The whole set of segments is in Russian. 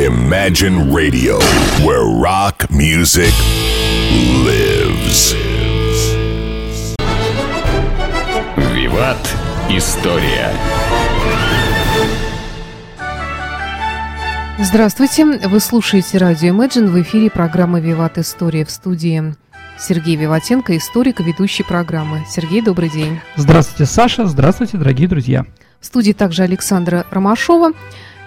Imagine Radio, where rock music lives. Виват. История. Здравствуйте, вы слушаете радио Imagine, в эфире программа «Виват. История» в студии Сергей Виватенко, историк и ведущий программы. Сергей, добрый день. Здравствуйте, Саша. Здравствуйте, дорогие друзья. В студии также Александра Ромашова.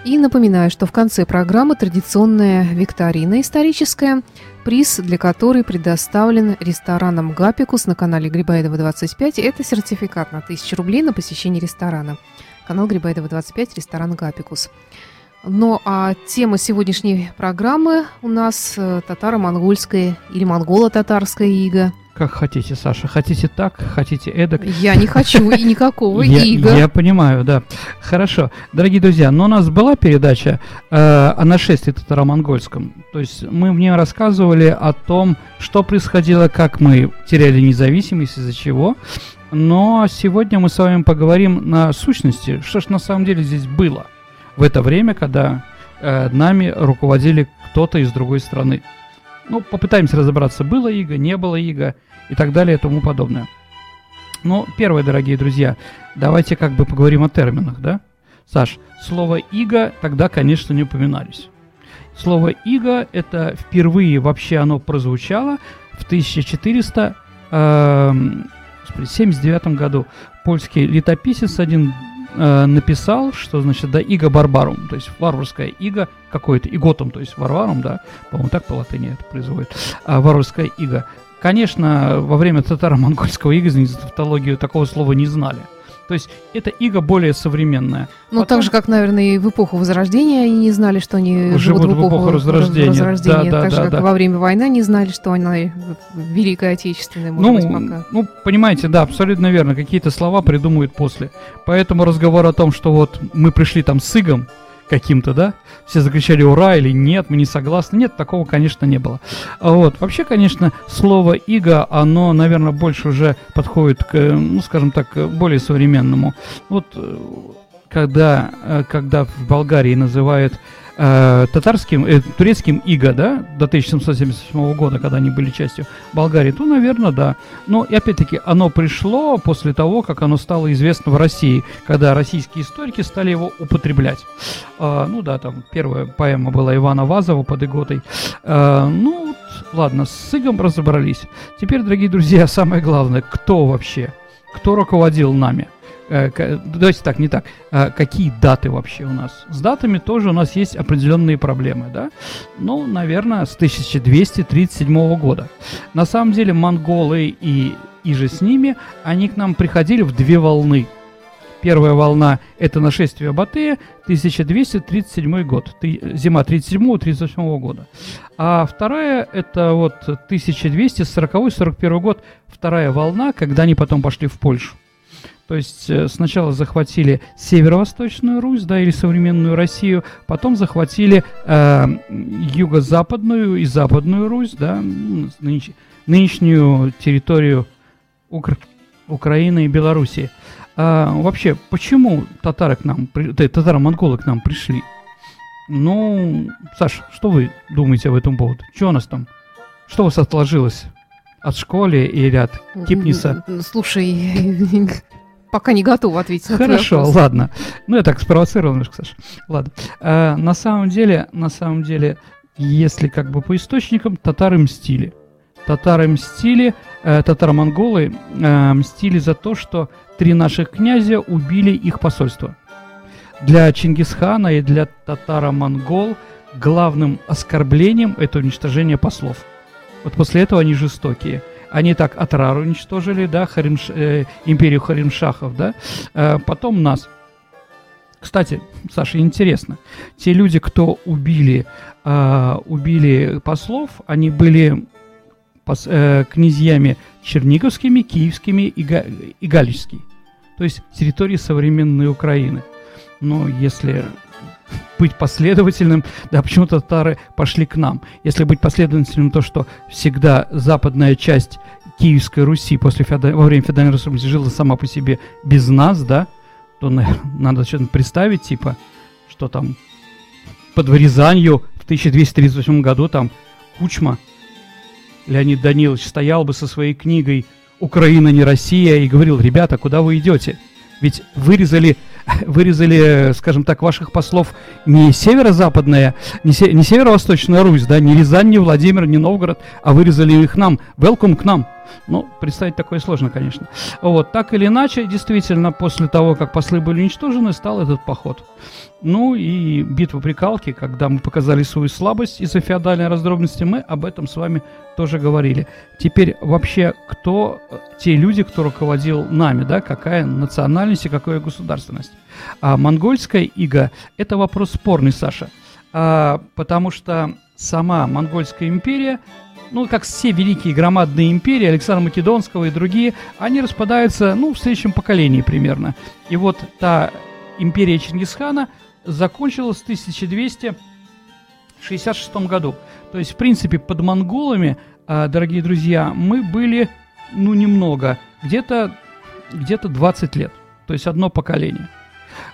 И напоминаю, что в конце программы традиционная викторина историческая, приз для которой предоставлен рестораном «Гапикус» на канале Грибаедова 25. Это сертификат на 1000 рублей на посещение ресторана. Канал Грибаедова 25, ресторан «Гапикус». Ну а тема сегодняшней программы у нас э, татаро-монгольская или монголо-татарская ига. Как хотите, Саша. Хотите так, хотите эдак. Я не хочу и никакого я, ига. Я понимаю, да. Хорошо. Дорогие друзья, но у нас была передача э, о нашествии татаро-монгольском. То есть мы в ней рассказывали о том, что происходило, как мы теряли независимость, из-за чего. Но сегодня мы с вами поговорим на сущности, что ж на самом деле здесь было в это время, когда э, нами руководили кто-то из другой страны. Ну, попытаемся разобраться, было иго, не было иго и так далее и тому подобное. Ну, первое, дорогие друзья, давайте как бы поговорим о терминах, да? Саш, слово «иго» тогда, конечно, не упоминались. Слово «иго» это впервые вообще оно прозвучало в 1479 э, году. Польский летописец один э, написал, что значит, да, иго барбарум, то есть варварская иго какое-то, иготом, то есть варваром, да, по-моему, так по латыни это производит, а варварская иго. Конечно, во время татаро-монгольского ига, извините тавтологию, такого слова не знали. То есть это иго более современная. Ну, Потом... так же, как, наверное, и в эпоху Возрождения они не знали, что они живут, живут в эпоху, эпоху Возрождения. возрождения. Да, так да, же, да, как да. во время войны они знали, что она Великая Отечественная, может ну, быть, пока. Ну, понимаете, да, абсолютно верно. Какие-то слова придумают после. Поэтому разговор о том, что вот мы пришли там с игом, каким-то, да? Все закричали «Ура!» или «Нет, мы не согласны». Нет, такого, конечно, не было. А вот. Вообще, конечно, слово «иго», оно, наверное, больше уже подходит к, ну, скажем так, более современному. Вот э, когда, э, когда в Болгарии называют э, татарским, э, турецким иго, да, до 1777 года, когда они были частью Болгарии, то, наверное, да. Но, и опять-таки, оно пришло после того, как оно стало известно в России, когда российские историки стали его употреблять. Э, ну да, там первая поэма была Ивана Вазова под Иготой. Э, ну, ладно, с игом разобрались. Теперь, дорогие друзья, самое главное, кто вообще? Кто руководил нами? Э, давайте так, не так. Э, какие даты вообще у нас? С датами тоже у нас есть определенные проблемы, да? Ну, наверное, с 1237 года. На самом деле монголы и, и же с ними, они к нам приходили в две волны. Первая волна – это нашествие Батыя, 1237 год, зима 37-38 года. А вторая – это вот 1240-41 год, вторая волна, когда они потом пошли в Польшу. То есть э, сначала захватили северо-восточную Русь, да, или современную Россию, потом захватили э, юго-западную и западную Русь, да, нынеш, нынешнюю территорию Укра Украины и Белоруссии. А, вообще, почему татары к нам, татаро-монголы к нам пришли? Ну, Саш, что вы думаете об этом поводу? Что у нас там? Что у вас отложилось от школы или от Кипниса? Слушай, пока не готова ответить на Хорошо, вопрос. ладно. Ну, я так спровоцировал немножко, Саша. Ладно. А, на самом деле, на самом деле, если как бы по источникам, татары мстили. Татары мстили, э, татаро-монголы э, мстили за то, что три наших князя убили их посольство. Для Чингисхана и для татаро-монгол главным оскорблением это уничтожение послов. Вот после этого они жестокие – они так Атрар уничтожили, да, Харимш, э, империю Харимшахов, да, э, потом нас. Кстати, Саша, интересно, те люди, кто убили, э, убили послов, они были пос, э, князьями черниговскими, киевскими и, га, и галичскими. То есть территории современной Украины. Но если быть последовательным, да, почему татары пошли к нам. Если быть последовательным, то что всегда западная часть Киевской Руси после феода... во время феодальной республики жила сама по себе без нас, да, то наверное, надо что-то представить, типа, что там под Рязанью в 1238 году там Кучма, Леонид Данилович стоял бы со своей книгой «Украина не Россия» и говорил, ребята, куда вы идете? Ведь вырезали, вырезали, скажем так, ваших послов не северо-западная, не, се, не северо-восточная Русь, да, не Рязань, не Владимир, не Новгород, а вырезали их нам. Welcome к нам. Ну, представить такое сложно, конечно. Вот, так или иначе, действительно, после того, как послы были уничтожены, стал этот поход. Ну и битва при Калке, когда мы показали свою слабость из-за феодальной раздробности, мы об этом с вами тоже говорили. Теперь вообще, кто те люди, кто руководил нами, да, какая национальность и какая государственность? А монгольская ига – это вопрос спорный, Саша, а, потому что сама монгольская империя ну, как все великие громадные империи, Александра Македонского и другие, они распадаются, ну, в следующем поколении примерно. И вот та империя Чингисхана закончилась в 1266 году. То есть, в принципе, под монголами, а, дорогие друзья, мы были, ну, немного, где-то где 20 лет. То есть, одно поколение.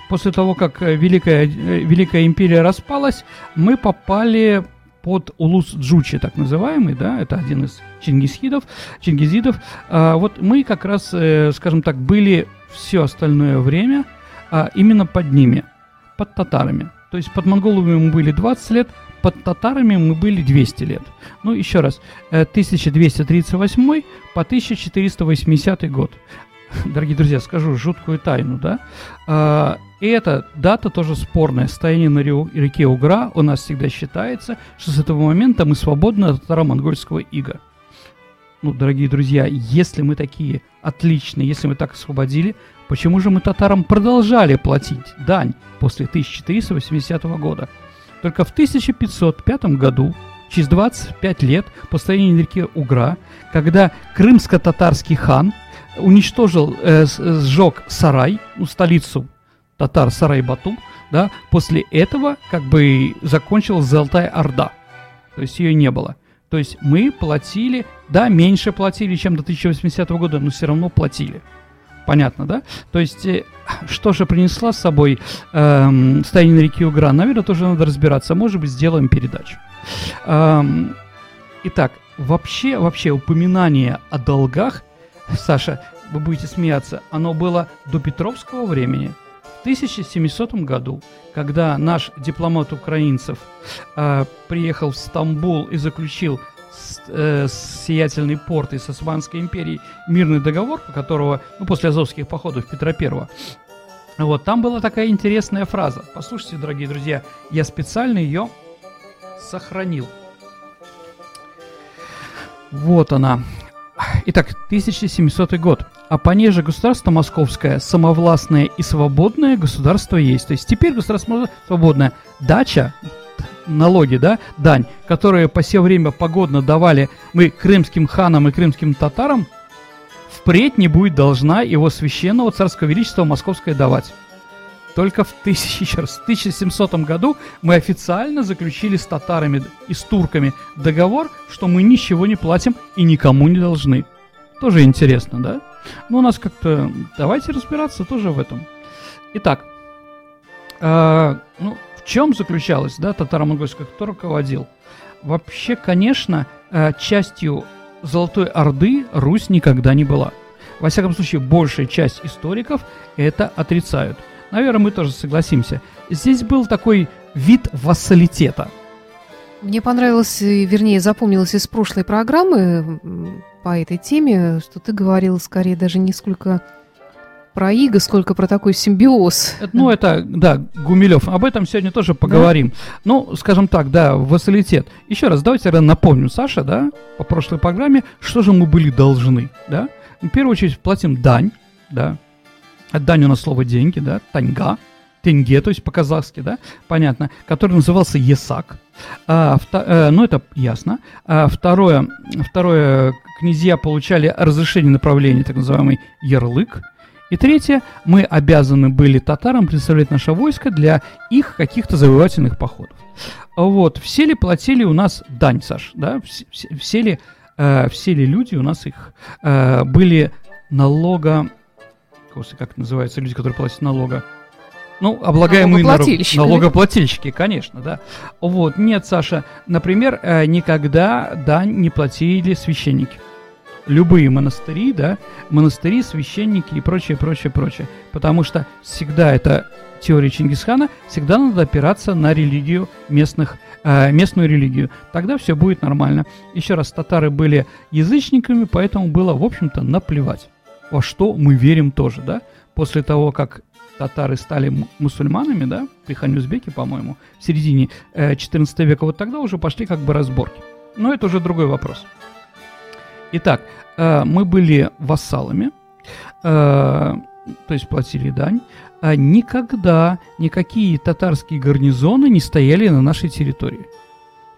После того, как э, Великая, э, Великая империя распалась, мы попали под Улус Джучи, так называемый, да, это один из чингисхидов, чингизидов. А, вот мы как раз, э, скажем так, были все остальное время а, именно под ними, под татарами. То есть под монголами мы были 20 лет, под татарами мы были 200 лет. Ну, еще раз, 1238 э, по 1480 год. Дорогие друзья, скажу жуткую тайну, да? А, и эта дата тоже спорная. Стояние на реке Угра у нас всегда считается, что с этого момента мы свободны от татаро-монгольского ига. Ну, дорогие друзья, если мы такие отличные, если мы так освободили, почему же мы татарам продолжали платить дань после 1480 года? Только в 1505 году, через 25 лет по стоянию на реке Угра, когда крымско-татарский хан уничтожил, э, сжег сарай, ну, столицу татар Сарай-Батум, да, после этого как бы закончилась Золотая Орда. То есть ее не было. То есть мы платили, да, меньше платили, чем до 1080 года, но все равно платили. Понятно, да? То есть, э, что же принесла с собой эм, стояние на реке Угра? Наверное, тоже надо разбираться. Может быть, сделаем передачу. Эм, итак, вообще, вообще упоминание о долгах, Саша, вы будете смеяться, оно было до Петровского времени. В 1700 году, когда наш дипломат украинцев э, приехал в Стамбул и заключил с, э, с сиятельной портой с Османской империей мирный договор, по которого, ну, после азовских походов Петра Первого, вот, там была такая интересная фраза. Послушайте, дорогие друзья, я специально ее сохранил. Вот она. Итак, 1700 год. А понеже государство московское самовластное и свободное государство есть. То есть теперь государство свободное. Дача, налоги, да, дань, которые по все время погодно давали мы крымским ханам и крымским татарам, впредь не будет должна его священного царского величества московское давать. Только в, тысяч, еще раз, в 1700 году мы официально заключили с татарами и с турками договор, что мы ничего не платим и никому не должны. Тоже интересно, да? Ну, у нас как-то... Давайте разбираться тоже в этом. Итак, э, ну, в чем заключалась, да, татаро-монгольская, кто руководил? Вообще, конечно, э, частью Золотой Орды Русь никогда не была. Во всяком случае, большая часть историков это отрицают. Наверное, мы тоже согласимся. Здесь был такой вид вассалитета. Мне понравилось, вернее, запомнилось из прошлой программы по этой теме, что ты говорил скорее даже не сколько про иго, сколько про такой симбиоз. Ну, это, да, Гумилев. Об этом сегодня тоже поговорим. Да? Ну, скажем так, да, вассалитет. Еще раз, давайте я напомню, Саша, да, по прошлой программе, что же мы были должны, да? В первую очередь платим дань, да, у нас слово деньги, да, таньга, тенге, то есть по-казахски, да, понятно, который назывался Есак. А, вто, э, ну, это ясно. А, второе, второе, князья получали разрешение направления, так называемый ярлык. И третье, мы обязаны были татарам представлять наше войско для их каких-то завоевательных походов. Вот, все ли платили у нас дань, Саш, да, все, все, ли, э, все ли люди у нас их э, были налога, как называется, люди, которые платят налога, Ну, облагаемые Налогоплательщики. налогоплательщики, конечно, да. Вот, нет, Саша, например, э, никогда дань не платили священники. Любые монастыри, да, монастыри, священники и прочее, прочее, прочее. Потому что всегда это теория Чингисхана, всегда надо опираться на религию местных, э, местную религию. Тогда все будет нормально. Еще раз, татары были язычниками, поэтому было, в общем-то, наплевать. Во что мы верим тоже, да. После того, как татары стали мусульманами, да, при хане Узбеке, по-моему, в середине э, 14 века, вот тогда уже пошли как бы разборки. Но это уже другой вопрос. Итак, э, мы были вассалами, э, то есть платили дань. А никогда никакие татарские гарнизоны не стояли на нашей территории.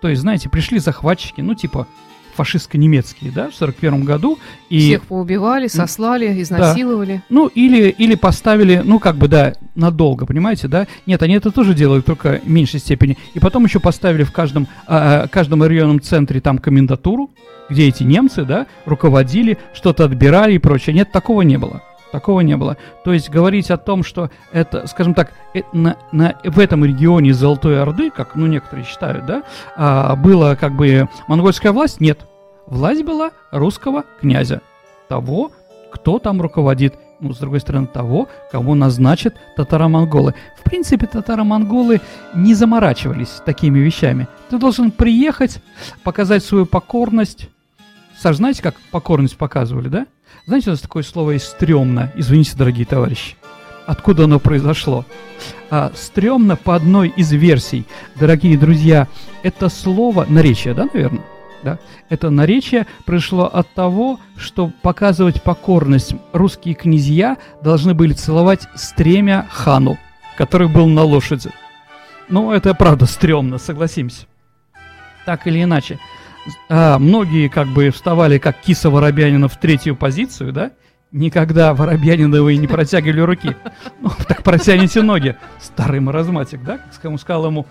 То есть, знаете, пришли захватчики, ну, типа фашистско-немецкие, да, в 41 году. И, Всех поубивали, сослали, изнасиловали. Ну, или, или поставили, ну, как бы, да, надолго, понимаете, да? Нет, они это тоже делают, только в меньшей степени. И потом еще поставили в каждом, а, каждом районном центре там комендатуру, где эти немцы, да, руководили, что-то отбирали и прочее. Нет, такого не было. Такого не было. То есть говорить о том, что это, скажем так, э, на, на- в этом регионе Золотой Орды, как ну, некоторые считают, да, а, была как бы монгольская власть, нет. Власть была русского князя. Того, кто там руководит. Ну, с другой стороны, того, кого назначат татаро-монголы. В принципе, татаро-монголы не заморачивались такими вещами. Ты должен приехать, показать свою покорность. Саш, знаете, как покорность показывали, да? Знаете, у нас такое слово есть «стрёмно». Извините, дорогие товарищи. Откуда оно произошло? А, «Стрёмно» по одной из версий, дорогие друзья, это слово, наречие, да, наверное? Да? Это наречие пришло от того, что показывать покорность русские князья должны были целовать стремя хану, который был на лошади. Ну, это правда стрёмно, согласимся. Так или иначе. А, многие как бы вставали как киса Воробьянина в третью позицию, да? Никогда Воробьяниновы не протягивали руки. Ну, так протяните ноги. Старый маразматик, да? Как сказал ему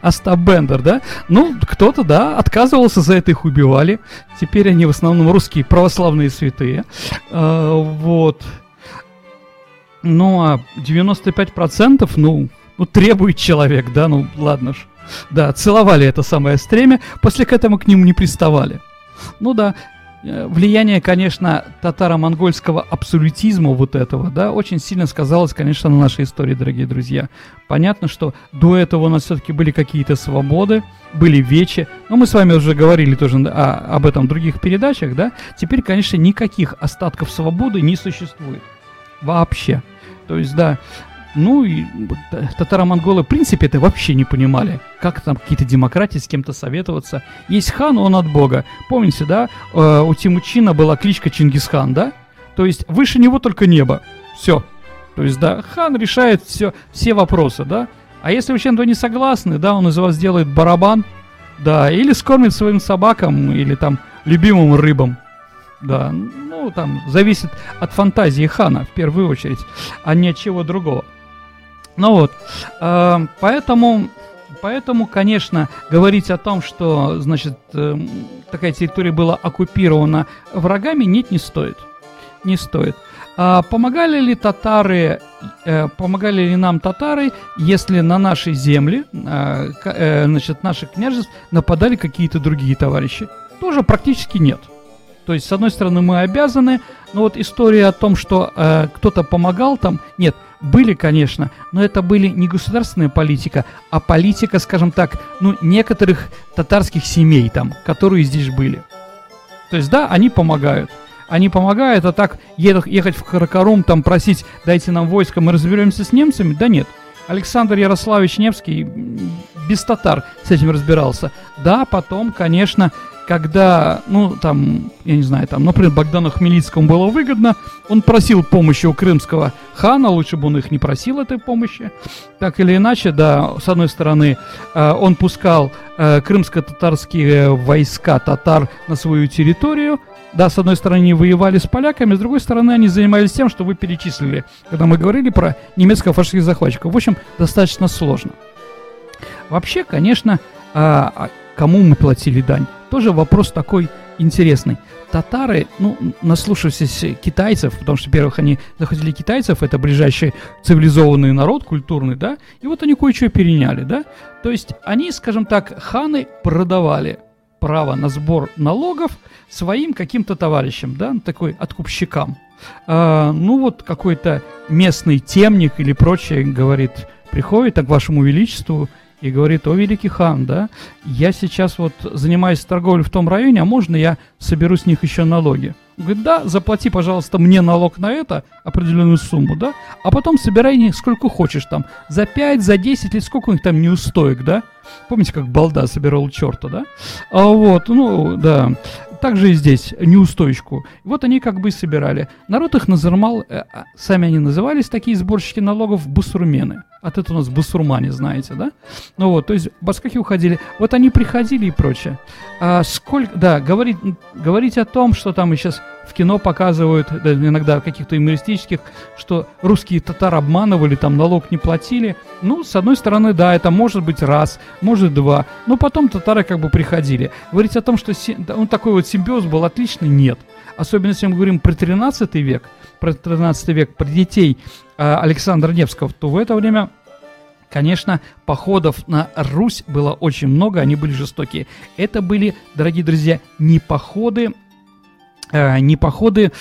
Остап Бендер, да? Ну, кто-то, да, отказывался, за это их убивали. Теперь они в основном русские православные святые. А, вот. Ну, а 95%, ну, ну, требует человек, да, ну, ладно ж. Да, целовали это самое стремя, после к этому к ним не приставали. Ну да, э, влияние, конечно, татаро-монгольского абсолютизма вот этого, да, очень сильно сказалось, конечно, на нашей истории, дорогие друзья. Понятно, что до этого у нас все-таки были какие-то свободы, были вечи, но мы с вами уже говорили тоже о- об этом в других передачах, да. Теперь, конечно, никаких остатков свободы не существует. Вообще. То есть, да, ну и т- татаро-монголы, в принципе, это вообще не понимали. Как там какие-то демократии с кем-то советоваться. Есть хан, он от бога. Помните, да, э, у Тимучина была кличка Чингисхан, да? То есть выше него только небо. Все. То есть, да, хан решает все, все вопросы, да? А если вы чем-то не согласны, да, он из вас сделает барабан, да, или скормит своим собакам, или там любимым рыбам. Да, ну там зависит от фантазии хана в первую очередь, а не от чего другого. Ну вот, э, поэтому, поэтому, конечно, говорить о том, что, значит, эм, такая территория была оккупирована врагами, нет, не стоит. Не стоит. А помогали ли татары, э, помогали ли нам татары, если на нашей земле, э, э, значит, наших княжеств нападали какие-то другие товарищи? Тоже практически нет. То есть, с одной стороны, мы обязаны, но вот история о том, что э, кто-то помогал там, нет, были, конечно, но это были не государственная политика, а политика, скажем так, ну, некоторых татарских семей там, которые здесь были. То есть, да, они помогают. Они помогают, а так ехать в Каракарум, там просить, дайте нам войско, мы разберемся с немцами, да нет. Александр Ярославич Невский без татар с этим разбирался. Да, потом, конечно, когда, ну, там, я не знаю, там, например, Богдану Хмельницкому было выгодно, он просил помощи у крымского хана, лучше бы он их не просил этой помощи. Так или иначе, да, с одной стороны, э, он пускал э, крымско-татарские войска татар на свою территорию, да, с одной стороны, они воевали с поляками, с другой стороны, они занимались тем, что вы перечислили, когда мы говорили про немецко-фашистских захватчиков. В общем, достаточно сложно. Вообще, конечно, а кому мы платили дань? Тоже вопрос такой интересный. Татары, ну, наслушавшись китайцев, потому что, во-первых, они захватили китайцев, это ближайший цивилизованный народ, культурный, да, и вот они кое-что переняли, да. То есть они, скажем так, ханы продавали право на сбор налогов своим каким-то товарищам, да, такой откупщикам. А, ну вот какой-то местный темник или прочее говорит, приходит так вашему величеству и говорит, о, великий хан, да, я сейчас вот занимаюсь торговлей в том районе, а можно я соберу с них еще налоги? Он говорит, да, заплати, пожалуйста, мне налог на это, определенную сумму, да, а потом собирай них сколько хочешь там, за 5, за 10 или сколько у них там неустоек, да? Помните, как балда собирал черта, да? А вот, ну, да. Также и здесь неустойку. Вот они как бы собирали. Народ их называл, э, а, сами они назывались, такие сборщики налогов, бусурмены. От этого у нас бусурмане, знаете, да? Ну вот, то есть баскахи уходили. Вот они приходили и прочее. А сколько, да, говорить, говорить о том, что там и сейчас в кино показывают, да, иногда каких-то юмористических, что русские татар обманывали, там налог не платили. Ну, с одной стороны, да, это может быть раз, может два. Но потом татары как бы приходили. Говорить о том, что ну, такой вот симбиоз был отличный, нет. Особенно если мы говорим про 13 век, про 13 век, про детей э, Александра Невского, то в это время Конечно, походов на Русь было очень много, они были жестокие. Это были, дорогие друзья, не походы э, не походы,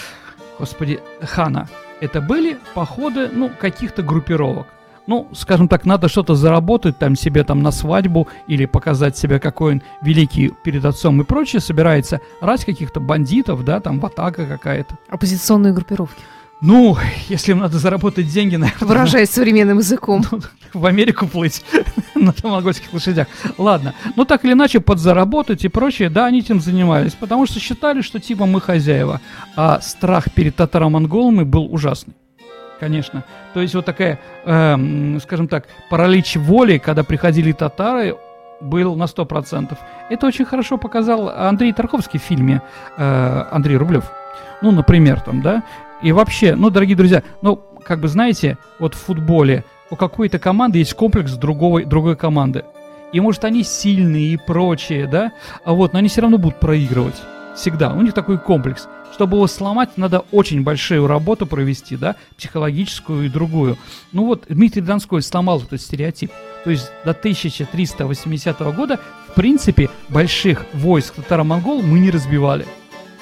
господи, хана. Это были походы, ну, каких-то группировок. Ну, скажем так, надо что-то заработать там себе там на свадьбу или показать себя какой он великий перед отцом и прочее. Собирается раз каких-то бандитов, да, там ватага какая-то. Оппозиционные группировки. Ну, если им надо заработать деньги, наверное... Выражаясь современным языком. Ну, в Америку плыть на тамаготских лошадях. Ладно. Ну, так или иначе, подзаработать и прочее, да, они этим занимались, потому что считали, что типа мы хозяева. А страх перед татаро-монголами был ужасный. Конечно. То есть вот такая, э, скажем так, паралич воли, когда приходили татары, был на 100%. Это очень хорошо показал Андрей Тарковский в фильме э, Андрей Рублев. Ну, например, там, да, и вообще, ну, дорогие друзья, ну, как бы знаете, вот в футболе у какой-то команды есть комплекс другой, другой команды. И может они сильные и прочее, да, а вот, но они все равно будут проигрывать. Всегда. У них такой комплекс. Чтобы его сломать, надо очень большую работу провести, да, психологическую и другую. Ну вот, Дмитрий Донской сломал этот стереотип. То есть до 1380 года, в принципе, больших войск татаро-монгол мы не разбивали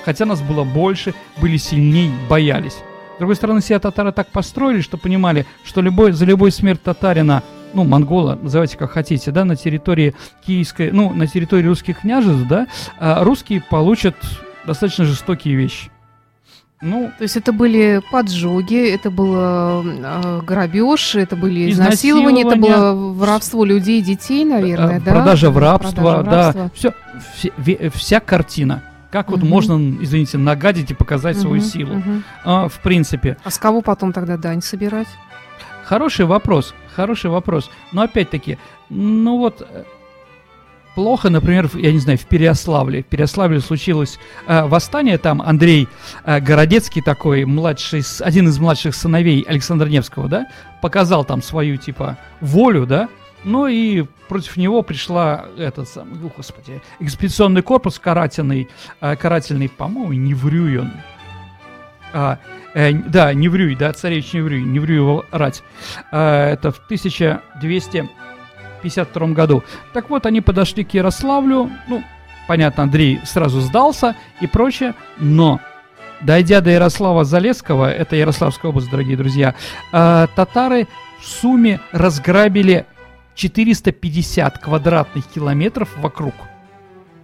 хотя нас было больше, были сильней, боялись. С другой стороны, себя татары так построили, что понимали, что любой, за любой смерть татарина, ну, монгола, называйте как хотите, да, на территории киевской, ну, на территории русских княжеств, да, а русские получат достаточно жестокие вещи. Ну, то есть это были поджоги, это было э, грабеж, это были изнасилования, это было воровство людей, детей, наверное, да? Продажа в рабство, Продажа в рабство. да. Все, вся, вся картина. Как вот можно, извините, нагадить и показать свою силу? А, в принципе. А с кого потом тогда дань собирать? Хороший вопрос, хороший вопрос. Но опять-таки, ну вот э, плохо, например, я не знаю, в Переославле. В Переославле случилось э, восстание, там Андрей э, Городецкий такой, младший, один из младших сыновей Александра Невского, да, показал там свою, типа, волю, да, ну и против него пришла этот самый, о, господи, экспедиционный корпус карательный, э, карательный, по-моему, не врю он. А, э, да, не врю, да, царевич не врю, не врю его рать. А, это в 1252 году. Так вот, они подошли к Ярославлю, ну, понятно, Андрей сразу сдался и прочее, но дойдя до Ярослава Залесского, это Ярославская область, дорогие друзья, э, татары в сумме разграбили 450 квадратных километров вокруг.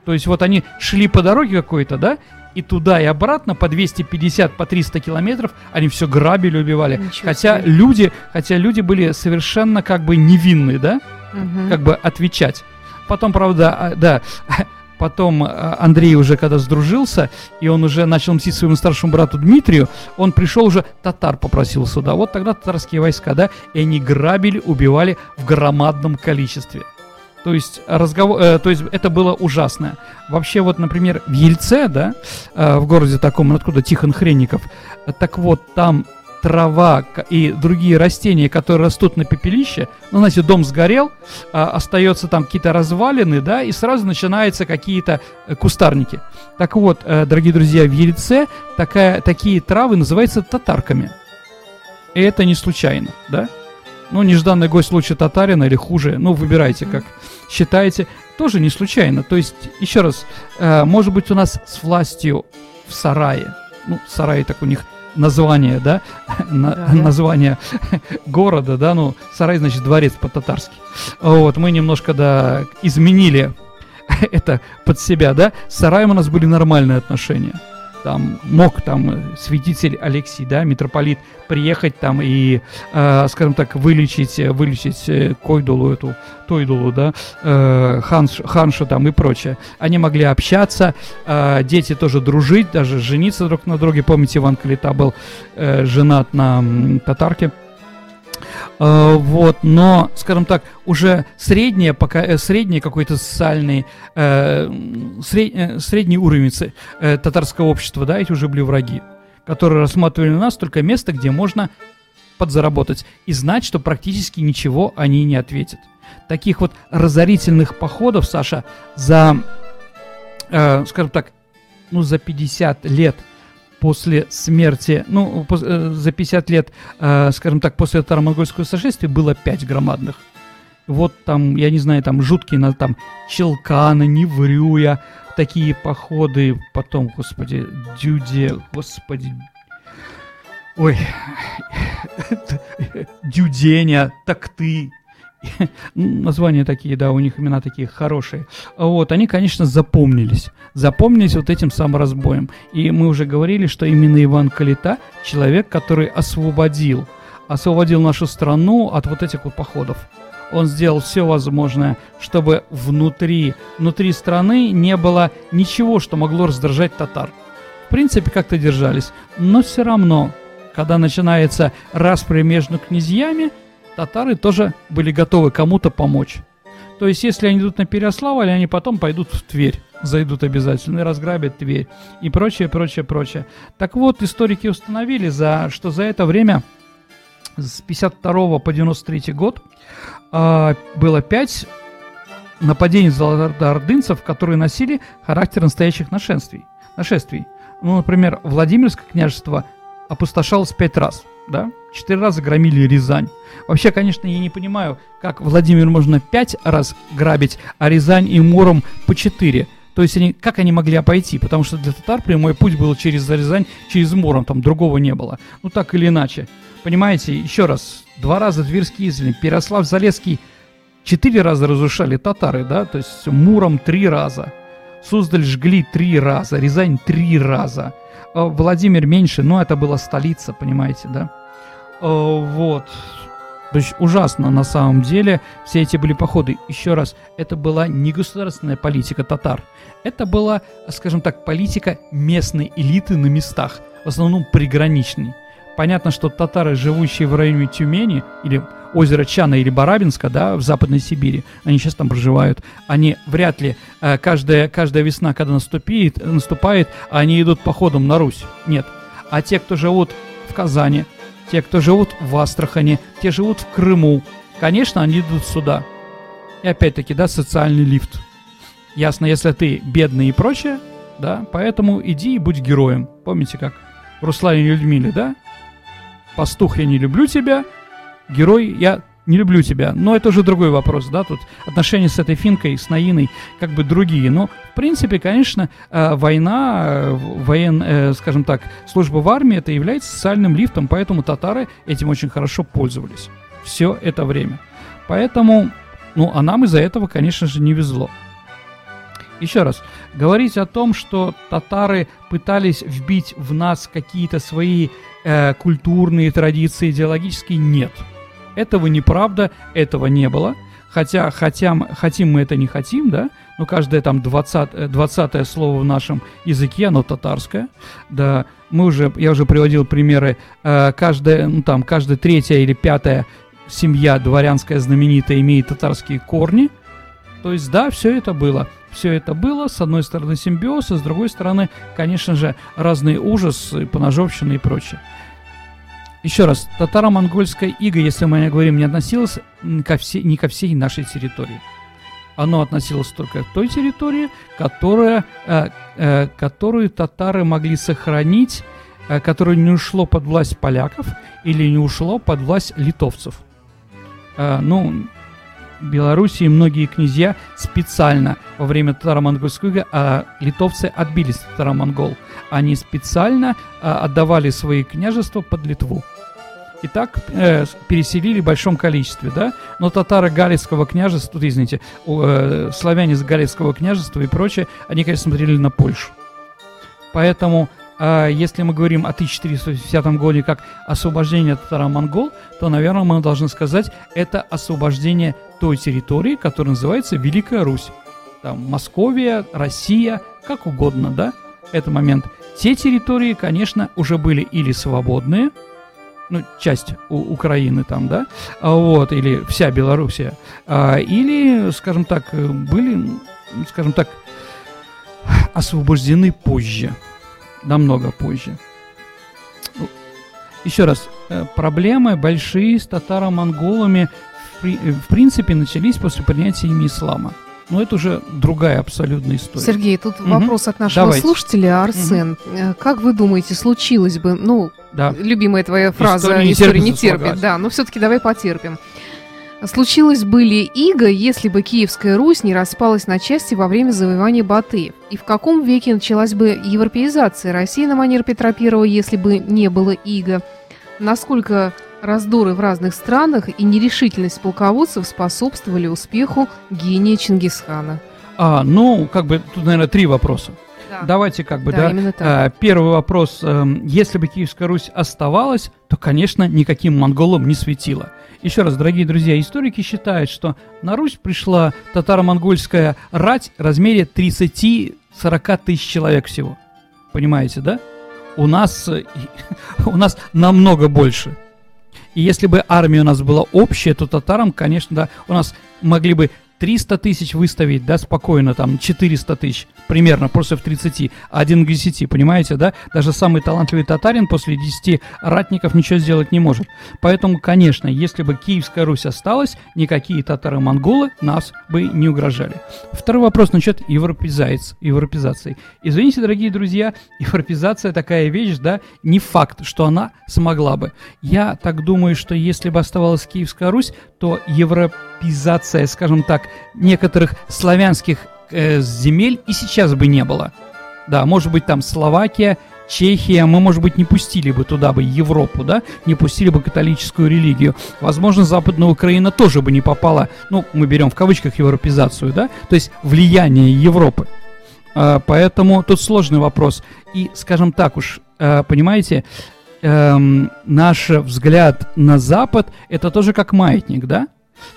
То есть вот они шли по дороге какой-то, да, и туда и обратно по 250, по 300 километров они все грабили, убивали. Ничего хотя себе. люди, хотя люди были совершенно как бы невинны, да, угу. как бы отвечать. Потом, правда, а, да, Потом э, Андрей уже когда сдружился, и он уже начал мстить своему старшему брату Дмитрию, он пришел уже, татар попросил сюда. Вот тогда татарские войска, да, и они грабили, убивали в громадном количестве. То есть, разговор, э, то есть это было ужасно. Вообще, вот, например, в Ельце, да, э, в городе таком, откуда Тихон Хренников, так вот, там трава и другие растения, которые растут на пепелище, ну, знаете, дом сгорел, а, остается там какие-то развалины, да, и сразу начинаются какие-то э, кустарники. Так вот, э, дорогие друзья, в Ельце такая, такие травы называются татарками. И это не случайно, да? Ну, нежданный гость лучше татарина или хуже, ну, выбирайте, как считаете. Тоже не случайно. То есть, еще раз, э, может быть, у нас с властью в сарае, ну, сарай так у них название, да, На, да, название города, да, ну, сарай, значит, дворец по-татарски. Вот, мы немножко, да, изменили это под себя, да. С сараем у нас были нормальные отношения там мог там святитель Алексий, да, митрополит, приехать там и, э, скажем так, вылечить, вылечить э, койдулу эту, тойдулу, да, э, ханш, ханшу там и прочее. Они могли общаться, э, дети тоже дружить, даже жениться друг на друге. Помните, Иван Калита был э, женат на татарке. Э, вот, но, скажем так, уже среднее, пока, э, средний какой-то социальный, э, сред, средний уровень татарского общества, да, эти уже были враги, которые рассматривали нас только место, где можно подзаработать и знать, что практически ничего они не ответят. Таких вот разорительных походов, Саша, за, скажем так, ну, за 50 лет – после смерти, ну, э, за 50 лет, э, скажем так, после татаро-монгольского сошествия было 5 громадных. Вот там, я не знаю, там жуткие, там, Челкана, Неврюя, такие походы, потом, господи, Дюде, господи, ой, Дюденя, так ты, названия такие, да, у них имена такие хорошие. Вот, они, конечно, запомнились. Запомнились вот этим саморазбоем. И мы уже говорили, что именно Иван Калита – человек, который освободил, освободил нашу страну от вот этих вот походов. Он сделал все возможное, чтобы внутри, внутри страны не было ничего, что могло раздражать татар. В принципе, как-то держались. Но все равно, когда начинается распри между князьями, татары тоже были готовы кому-то помочь. То есть, если они идут на Переославль, они потом пойдут в Тверь, зайдут обязательно и разграбят Тверь и прочее, прочее, прочее. Так вот, историки установили, за, что за это время с 52 по 93 год э, было 5 нападений золотоордынцев, которые носили характер настоящих нашествий. нашествий. Ну, например, Владимирское княжество опустошалось 5 раз, да? Четыре раза громили Рязань. Вообще, конечно, я не понимаю, как Владимир можно пять раз грабить, а Рязань и Муром по четыре. То есть они, как они могли обойти? Потому что для татар прямой путь был через Рязань, через Муром, там другого не было. Ну так или иначе. Понимаете, еще раз, два раза Тверские изли, Переслав Залесский четыре раза разрушали татары, да, то есть Муром три раза. Суздаль жгли три раза, Рязань три раза. А Владимир меньше, но это была столица, понимаете, да? Э, вот. То есть ужасно на самом деле все эти были походы. Еще раз, это была не государственная политика татар. Это была, скажем так, политика местной элиты на местах, в основном приграничной. Понятно, что татары, живущие в районе Тюмени или озера Чана или Барабинска, да, в Западной Сибири, они сейчас там проживают, они вряд ли э, каждая, каждая весна, когда наступит, наступает, они идут походом на Русь. Нет. А те, кто живут в Казани, те, кто живут в Астрахани, те живут в Крыму. Конечно, они идут сюда. И опять-таки, да, социальный лифт. Ясно, если ты бедный и прочее, да, поэтому иди и будь героем. Помните, как в Руслане Людмиле, да? Пастух, я не люблю тебя, герой, я не люблю тебя. Но это уже другой вопрос, да, тут отношения с этой финкой, с Наиной, как бы другие. Но, в принципе, конечно, э, война, э, воен, э, скажем так, служба в армии, это является социальным лифтом, поэтому татары этим очень хорошо пользовались все это время. Поэтому, ну, а нам из-за этого, конечно же, не везло. Еще раз, говорить о том, что татары пытались вбить в нас какие-то свои э, культурные традиции, идеологические, нет – этого неправда, этого не было. Хотя, хотя хотим мы это не хотим, да, но каждое там 20, 20 слово в нашем языке, оно татарское, да, мы уже, я уже приводил примеры, э, каждая, ну там, каждая третья или пятая семья дворянская знаменитая имеет татарские корни, то есть, да, все это было. Все это было, с одной стороны симбиоз, а с другой стороны, конечно же, разные ужасы, поножовщины и прочее. Еще раз, татаро-монгольская ига, если мы говорим, не относилась ко всей, не ко всей нашей территории. Оно относилось только к той территории, которая, э, э, которую татары могли сохранить, э, которое не ушло под власть поляков или не ушло под власть литовцев. Э, ну, Белоруссии многие князья специально во время татаро-монгольской ига, а литовцы отбились от татаро-монгол. Они специально э, отдавали свои княжества под Литву и так э, переселили в большом количестве, да, но татары Галицкого княжества, извините, э, славяне из Галицкого княжества и прочее, они, конечно, смотрели на Польшу. Поэтому, э, если мы говорим о 1450 году как освобождение татаро-монгол, то, наверное, мы должны сказать, это освобождение той территории, которая называется Великая Русь. Там Московия, Россия, как угодно, да, это момент. Те территории, конечно, уже были или свободные, ну, часть у Украины там, да, а вот, или вся Белоруссия, а, или, скажем так, были, скажем так, освобождены позже, намного позже. Еще раз, э, проблемы большие с татаро-монголами в принципе начались после принятия ими ислама. Но это уже другая абсолютная история. Сергей, тут угу. вопрос от нашего Давайте. слушателя Арсен. Угу. Как вы думаете, случилось бы, ну, да. любимая твоя фраза «История не история терпит», не терпит да, но все-таки давай потерпим. Случилось бы ли иго, если бы Киевская Русь не распалась на части во время завоевания Батыев? И в каком веке началась бы европеизация России на манер Петра I, если бы не было иго? Насколько раздоры в разных странах и нерешительность полководцев способствовали успеху гения Чингисхана? А, ну, как бы тут, наверное, три вопроса. Да. Давайте как бы, да. да именно так. А, первый вопрос. А, если бы Киевская Русь оставалась, то, конечно, никаким монголам не светило. Еще раз, дорогие друзья, историки считают, что на Русь пришла татаро-монгольская рать в размере 30-40 тысяч человек всего. Понимаете, да? У нас, у нас намного больше. И если бы армия у нас была общая, то татарам, конечно, да, у нас могли бы 300 тысяч выставить, да, спокойно, там, 400 тысяч, примерно, просто в 30, а один к 10, понимаете, да? Даже самый талантливый татарин после 10 ратников ничего сделать не может. Поэтому, конечно, если бы Киевская Русь осталась, никакие татары-монголы нас бы не угрожали. Второй вопрос насчет европезации. Извините, дорогие друзья, европезация такая вещь, да, не факт, что она смогла бы. Я так думаю, что если бы оставалась Киевская Русь, то европезация, скажем так, некоторых славянских э, земель и сейчас бы не было. Да, может быть, там Словакия, Чехия, мы, может быть, не пустили бы туда бы Европу, да, не пустили бы католическую религию. Возможно, Западная Украина тоже бы не попала, ну, мы берем в кавычках европезацию, да, то есть влияние Европы. А, поэтому тут сложный вопрос. И, скажем так уж, а, понимаете, эм, наш взгляд на Запад это тоже как маятник, да?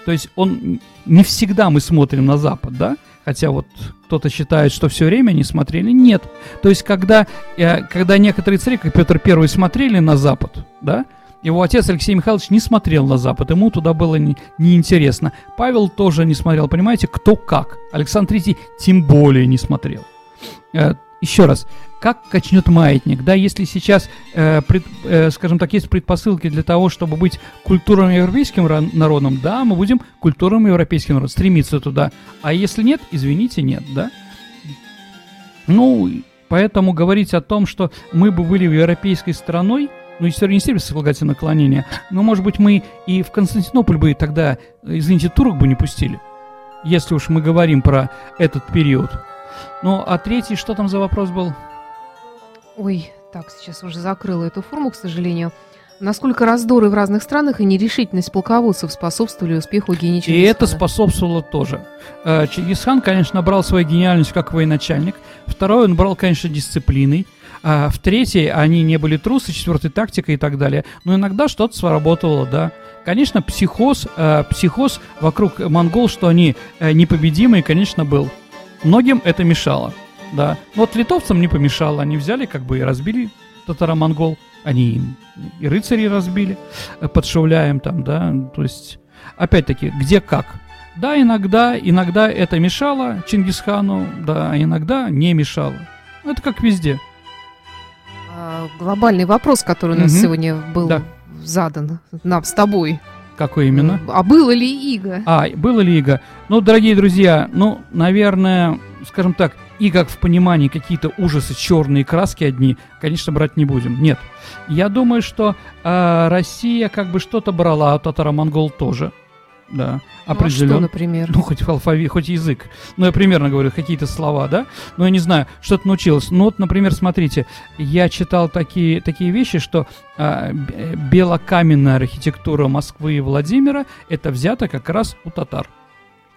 То есть он не всегда мы смотрим на Запад, да? Хотя вот кто-то считает, что все время не смотрели. Нет. То есть когда, э, когда некоторые цари, как Петр I, смотрели на Запад, да, его отец Алексей Михайлович не смотрел на Запад, ему туда было не, неинтересно. Павел тоже не смотрел, понимаете, кто как. Александр III тем более не смотрел. Э, еще раз, как качнет маятник, да, если сейчас, э, пред, э, скажем так, есть предпосылки для того, чтобы быть культурным европейским народом, да, мы будем культурным европейским народом, стремиться туда, а если нет, извините, нет, да. Ну, поэтому говорить о том, что мы бы были европейской страной, ну, история не стерпит сослагательное наклонение, но, может быть, мы и в Константинополь бы тогда, извините, турок бы не пустили, если уж мы говорим про этот период. Ну, а третий, что там за вопрос был? Ой, так, сейчас уже закрыла эту форму, к сожалению. Насколько раздоры в разных странах и нерешительность полководцев способствовали успеху Евгения И это способствовало тоже. Э, Чингисхан, конечно, брал свою гениальность как военачальник. Второй, он брал, конечно, дисциплиной. А в третьей, они не были трусы, четвертый тактика и так далее. Но иногда что-то сработало, да. Конечно, психоз, э, психоз вокруг монгол, что они э, непобедимые, конечно, был. Многим это мешало, да. Но вот литовцам не помешало, они взяли как бы и разбили татаро-монгол, они и рыцари разбили э, под Шауляем там, да, то есть, опять-таки, где как. Да, иногда, иногда это мешало Чингисхану, да, а иногда не мешало. Это как везде. А, глобальный вопрос, который у нас угу. сегодня был да. задан нам с тобой. Какой именно? А было ли иго? А, было ли иго? Ну, дорогие друзья, ну, наверное, скажем так, и как в понимании какие-то ужасы, черные краски одни, конечно, брать не будем. Нет. Я думаю, что э, Россия как бы что-то брала, а татаро-монгол тоже. Да, определенно. Ну, а что, например? Ну, хоть алфавит, хоть язык. Ну, я примерно говорю, какие-то слова, да? Ну, я не знаю, что-то научилась. Ну, вот, например, смотрите, я читал такие, такие вещи, что а, белокаменная архитектура Москвы и Владимира это взято как раз у татар.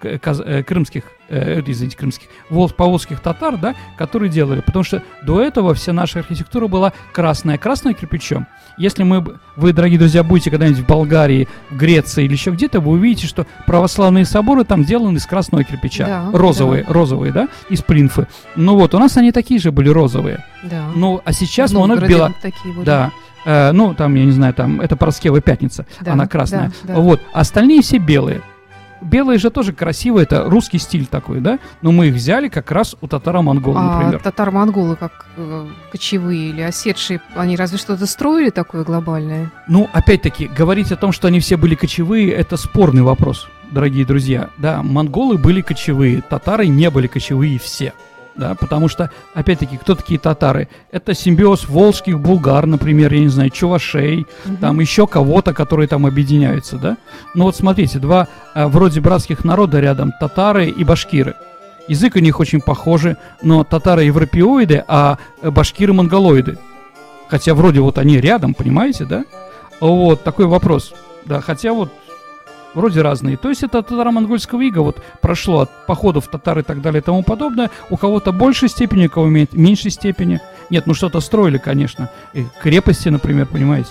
Э, крымских, э, извините, крымских, вол, поволжских татар, да, которые делали. Потому что до этого вся наша архитектура была красная, красным кирпичом. Если мы, вы, дорогие друзья, будете когда-нибудь в Болгарии, в Греции или еще где-то, вы увидите, что православные соборы там сделаны из красного кирпича. Да, розовые, да. розовые, да, из плинфы. Ну вот, у нас они такие же были розовые. Да. Ну, а сейчас, ну, она бело... такие были. Да. Э, ну, там, я не знаю, там, это Параскева пятница, да, она красная. Да, да. Вот, а остальные все белые. Белые же тоже красиво, это русский стиль такой, да? Но мы их взяли как раз у татаро-монголов, а например. татаро-монголы как э, кочевые или осетшие, они разве что-то строили такое глобальное? Ну, опять-таки, говорить о том, что они все были кочевые, это спорный вопрос, дорогие друзья. Да, монголы были кочевые, татары не были кочевые все да, потому что, опять-таки, кто такие татары? Это симбиоз волжских булгар, например, я не знаю, чувашей, угу. там еще кого-то, которые там объединяются, да. Ну вот смотрите, два э, вроде братских народа рядом, татары и башкиры. Язык у них очень похожий, но татары европеоиды, а башкиры монголоиды. Хотя вроде вот они рядом, понимаете, да? Вот такой вопрос. Да, хотя вот вроде разные. То есть это татаро-монгольского ига вот прошло от походов татар и так далее и тому подобное. У кого-то большей степени, у кого имеет меньшей степени. Нет, ну что-то строили, конечно. И крепости, например, понимаете.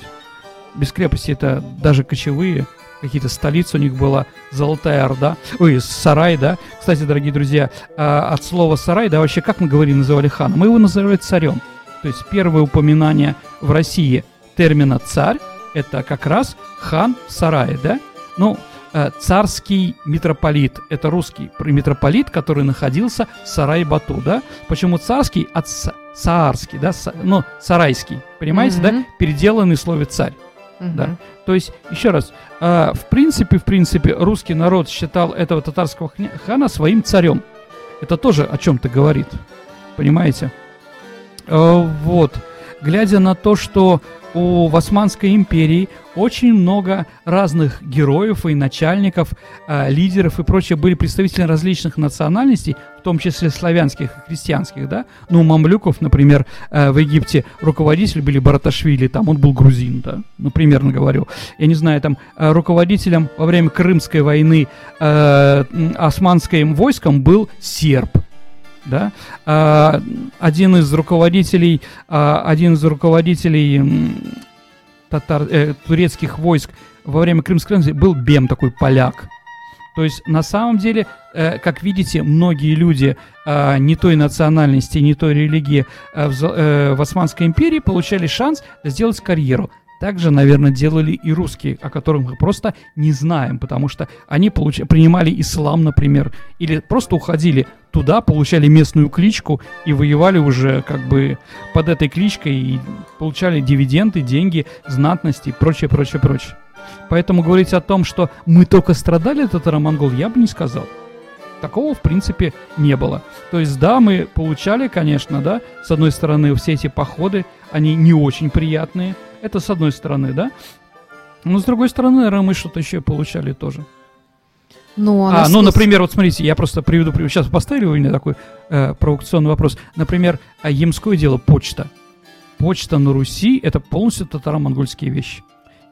Без крепости это даже кочевые какие-то столицы у них была Золотая Орда, ой, Сарай, да. Кстати, дорогие друзья, а, от слова Сарай, да, вообще как мы говорим, называли хана? Мы его называли царем. То есть первое упоминание в России термина царь это как раз хан в да? Ну, царский митрополит. Это русский митрополит, который находился в Сарай-Бату, да? Почему царский? От царский, да? ну, сарайский, понимаете, mm-hmm. да? Переделанный слове царь. Mm-hmm. Да. То есть, еще раз, э, в принципе, в принципе, русский народ считал этого татарского хана своим царем. Это тоже о чем-то говорит, понимаете? Э, вот, глядя на то, что у в Османской империи очень много разных героев и начальников, э, лидеров и прочее были представители различных национальностей, в том числе славянских и христианских, да. Ну, мамлюков, например, э, в Египте руководитель были Бараташвили, там он был грузин, да, ну, примерно говорю. Я не знаю, там э, руководителем во время Крымской войны э, османским войском был серб, да, а, один из руководителей, а, один из руководителей татар, э, турецких войск во время Крымской войны был Бем, такой поляк. То есть, на самом деле, э, как видите, многие люди э, не той национальности, не той религии э, в, э, в Османской империи получали шанс сделать карьеру. Также, наверное, делали и русские, о которых мы просто не знаем, потому что они получ... принимали ислам, например, или просто уходили туда, получали местную кличку и воевали уже как бы под этой кличкой и получали дивиденды, деньги, знатности и прочее, прочее, прочее. Поэтому говорить о том, что мы только страдали от татаро-монгол, я бы не сказал. Такого, в принципе, не было. То есть, да, мы получали, конечно, да, с одной стороны, все эти походы, они не очень приятные, это с одной стороны, да? Но с другой стороны, наверное, мы что-то еще получали тоже. Ну, а, а ну, например, вот смотрите, я просто приведу, сейчас поставили у меня такой э, провокационный вопрос. Например, а ямское дело почта. Почта на Руси это полностью татаро-монгольские вещи.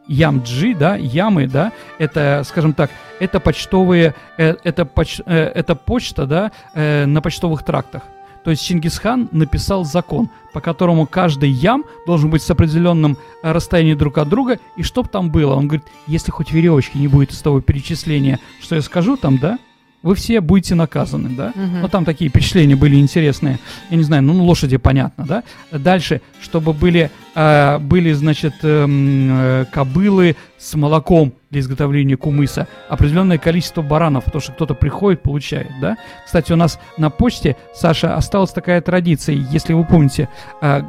Ямджи, да, ямы, да, это, скажем так, это почтовые, э, это, поч, э, это почта, да, э, на почтовых трактах. То есть Чингисхан написал закон, по которому каждый ям должен быть с определенным э, расстоянием друг от друга, и чтоб там было. Он говорит, если хоть веревочки не будет из того перечисления, что я скажу там, да, вы все будете наказаны, да? Угу. Ну, там такие впечатления были интересные. Я не знаю, ну, лошади понятно, да? Дальше, чтобы были, э, были значит, эм, э, кобылы с молоком для изготовления кумыса, определенное количество баранов, потому что кто-то приходит, получает, да? Кстати, у нас на почте, Саша, осталась такая традиция, если вы помните, э,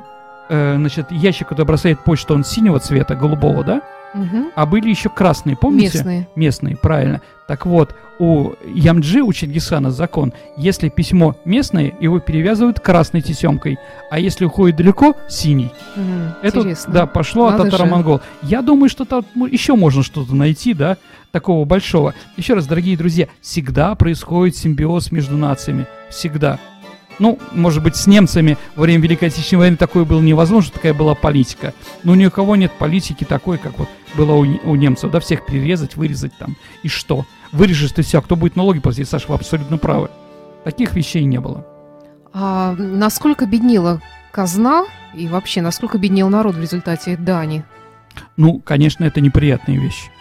э, значит, ящик, который бросает почту, он синего цвета, голубого, да? Мгм. а были еще красные, помните? Местные. Местные, правильно. Так вот, у Ямджи, у Чингисхана закон, если письмо местное, его перевязывают красной тесемкой, а если уходит далеко, синий. Мгм. Это, Интересно. да, пошло от Надо же. татаро-монгол. Я думаю, что там ну, еще можно что-то найти, да, такого большого. Еще раз, дорогие друзья, всегда происходит симбиоз между нациями. Всегда. Ну, может быть, с немцами во время Великой Отечественной войны такое было невозможно, такая была политика. Но ни у кого нет политики такой, как вот было у, у немцев, да, всех перерезать, вырезать там. И что? Вырежешь ты все, а кто будет налоги платить? Саша, вы абсолютно правы. Таких вещей не было. А насколько беднела казна и вообще насколько беднел народ в результате дани? Ну, конечно, это неприятные вещи.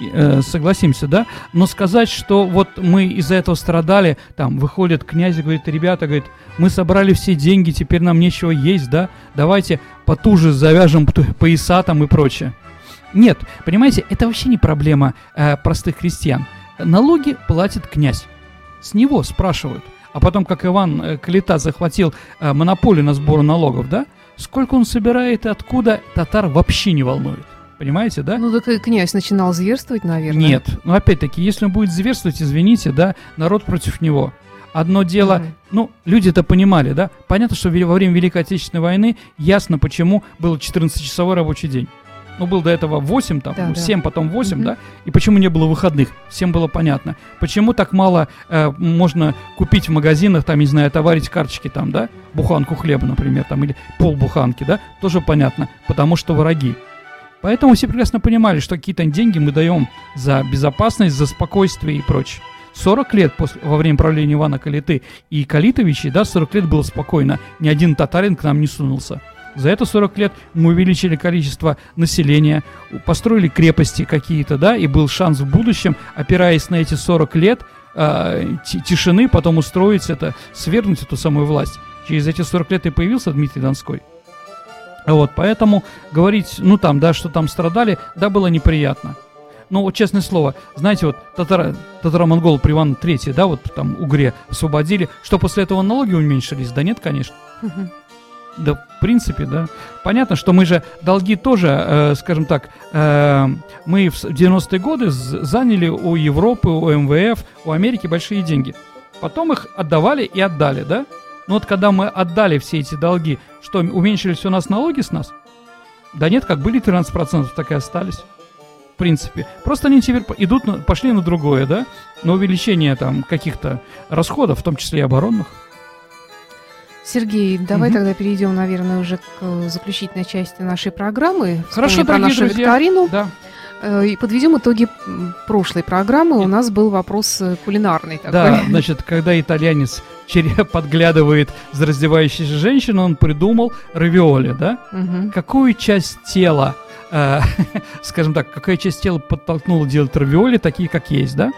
Э, согласимся, да? Но сказать, что вот мы из-за этого страдали, там выходят князь и говорит, ребята, говорит, мы собрали все деньги, теперь нам нечего есть, да? Давайте потуже завяжем пояса там и прочее. Нет, понимаете, это вообще не проблема э, простых крестьян. Налоги платит князь. С него спрашивают. А потом, как Иван э, Калита захватил э, монополию на сбор налогов, да? Сколько он собирает и откуда, татар вообще не волнует. Понимаете, да? Ну, так и князь начинал зверствовать, наверное. Нет. Ну, опять-таки, если он будет зверствовать, извините, да, народ против него. Одно дело, Мгм. ну, люди это понимали, да? Понятно, что во время Великой Отечественной войны ясно, почему был 14-часовой рабочий день. Ну, был до этого 8, там, Да, ну, да. 7, потом 8, Мгм. да? И почему не было выходных? Всем было понятно. Почему так мало э, можно купить в магазинах, там, не знаю, товарить карточки, там, да? Буханку хлеба, например, там, или полбуханки, да? Тоже понятно. Потому что враги. Поэтому все прекрасно понимали, что какие-то деньги мы даем за безопасность, за спокойствие и прочее. 40 лет после, во время правления Ивана Калиты и Калитовичей, да, 40 лет было спокойно, ни один татарин к нам не сунулся. За это 40 лет мы увеличили количество населения, построили крепости какие-то, да, и был шанс в будущем, опираясь на эти 40 лет э, ти- тишины, потом устроить это, свергнуть эту самую власть. Через эти 40 лет и появился Дмитрий Донской. Вот, поэтому говорить, ну там, да, что там страдали, да, было неприятно. Ну, вот честное слово, знаете, вот татаро, татаро-монгол при Иван III, да, вот там Угре освободили, что после этого налоги уменьшились? Да нет, конечно. Да, в принципе, да. Понятно, что мы же долги тоже, э, скажем так, э, мы в с- 90-е годы заняли у Европы, у МВФ, у Америки большие деньги. Потом их отдавали и отдали, да? Но вот когда мы отдали все эти долги, что, уменьшились у нас налоги с нас? Да нет, как были 13%, так и остались. В принципе. Просто они теперь идут, пошли на другое, да? На увеличение там каких-то расходов, в том числе и оборонных. Сергей, давай Мгм. тогда перейдем, наверное, уже к э, заключительной части нашей программы. Хорошо, про нашу друзья. викторину. Да. Э, И подведем итоги прошлой программы. У нас был вопрос э, кулинарный такой. Да, значит, когда итальянец подглядывает за раздевающейся женщиной, он придумал равиоли, да? Мгм. Какую часть тела, э, скажем так, какая часть тела подтолкнула делать равиоли, такие, как есть, да?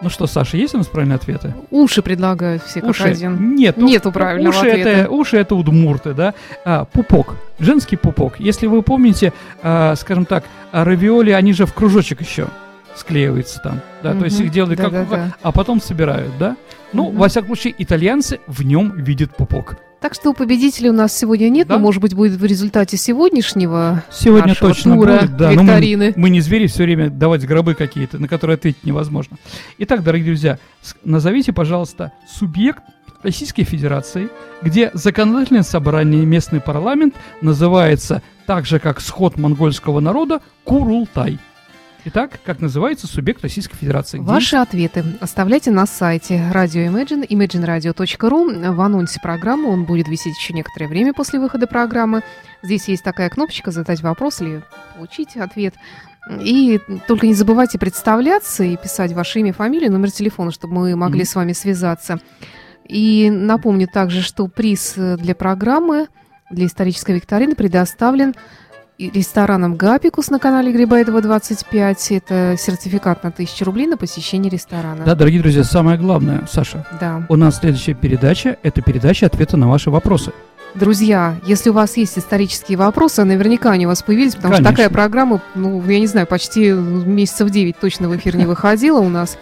Ну что, Саша, есть у нас правильные ответы? Уши предлагают все как уши. один. Нет, у- Нету правильного уши ответа. Это, уши это удмурты, да? А, пупок, женский пупок. Если вы помните, а, скажем так, а равиоли, они же в кружочек еще склеиваются там, да? То есть их делают как Да-да-да. а потом собирают, да? Ну, Мгм. во всяком случае, итальянцы в нем видят пупок. Так что победителей у нас сегодня нет, Да. но, может быть, будет в результате сегодняшнего Сегодня нашего точно тура будет, да. но мы, викторины. мы не звери все время давать гробы какие-то, на которые ответить невозможно. Итак, дорогие друзья, назовите, пожалуйста, субъект Российской Федерации, где законодательное собрание местный парламент называется так же, как сход монгольского народа, Курултай. Итак, как называется субъект Российской Федерации? Ваши ответы оставляйте на сайте Radio Imagine, imagineradio.ru. В анонсе программы он будет висеть еще некоторое время после выхода программы. Здесь есть такая кнопочка «Задать вопрос» или «Получить ответ». И только не забывайте представляться и писать ваше имя, фамилию, номер телефона, чтобы мы могли Мгм. с вами связаться. И напомню также, что приз для программы, для исторической викторины предоставлен рестораном «Гапикус» на канале Грибаева 25. Это сертификат на 1000 рублей на посещение ресторана. Да, дорогие друзья, самое главное, Саша, Да. у нас следующая передача – это передача ответа на ваши вопросы. Друзья, если у вас есть исторические вопросы, наверняка они у вас появились, потому что Конечно. такая программа, ну, я не знаю, почти месяцев 9 точно в эфир не выходила у нас.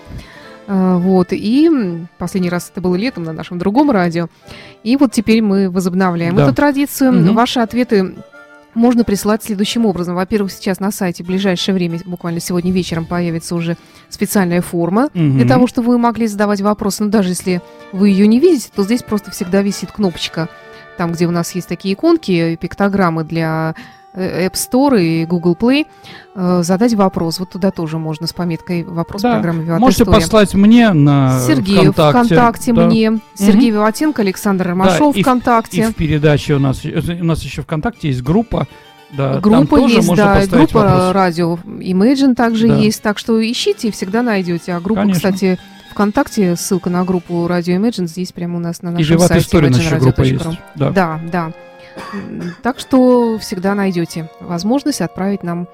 А, Вот, и последний раз это было летом на нашем другом радио. И вот теперь мы возобновляем Да. эту традицию. Мгм. Ваши ответы можно прислать следующим образом. Во-первых, сейчас на сайте в ближайшее время, буквально сегодня вечером, появится уже специальная форма Мгм. для того, чтобы вы могли задавать вопросы. Но даже если вы ее не видите, то здесь просто всегда висит кнопочка. Там, где у нас есть такие иконки, пиктограммы для App Store и Google Play, э, задать вопрос. Вот туда тоже можно с пометкой «Вопрос Да. программы «Виват Можете История». послать мне на Сергею ВКонтакте. ВКонтакте, да. мне, Сергей Виватенко, Александр Ромашов и в-. И в передаче у нас, э, у нас еще ВКонтакте есть группа. Да, Группа тоже есть, можно да, и группа вопрос. радио Imagine также Да. есть, так что ищите и всегда найдете. А группа, Конечно. кстати, ВКонтакте, ссылка на группу радио Imagine здесь прямо у нас на И нашем «Виват сайте История» наша группа есть. Да. Да, да. Так что всегда найдете возможность отправить нам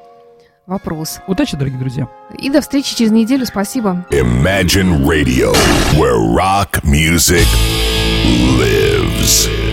вопрос. Удачи, дорогие друзья. И до встречи через неделю. Спасибо. Imagine Radio, where rock music lives.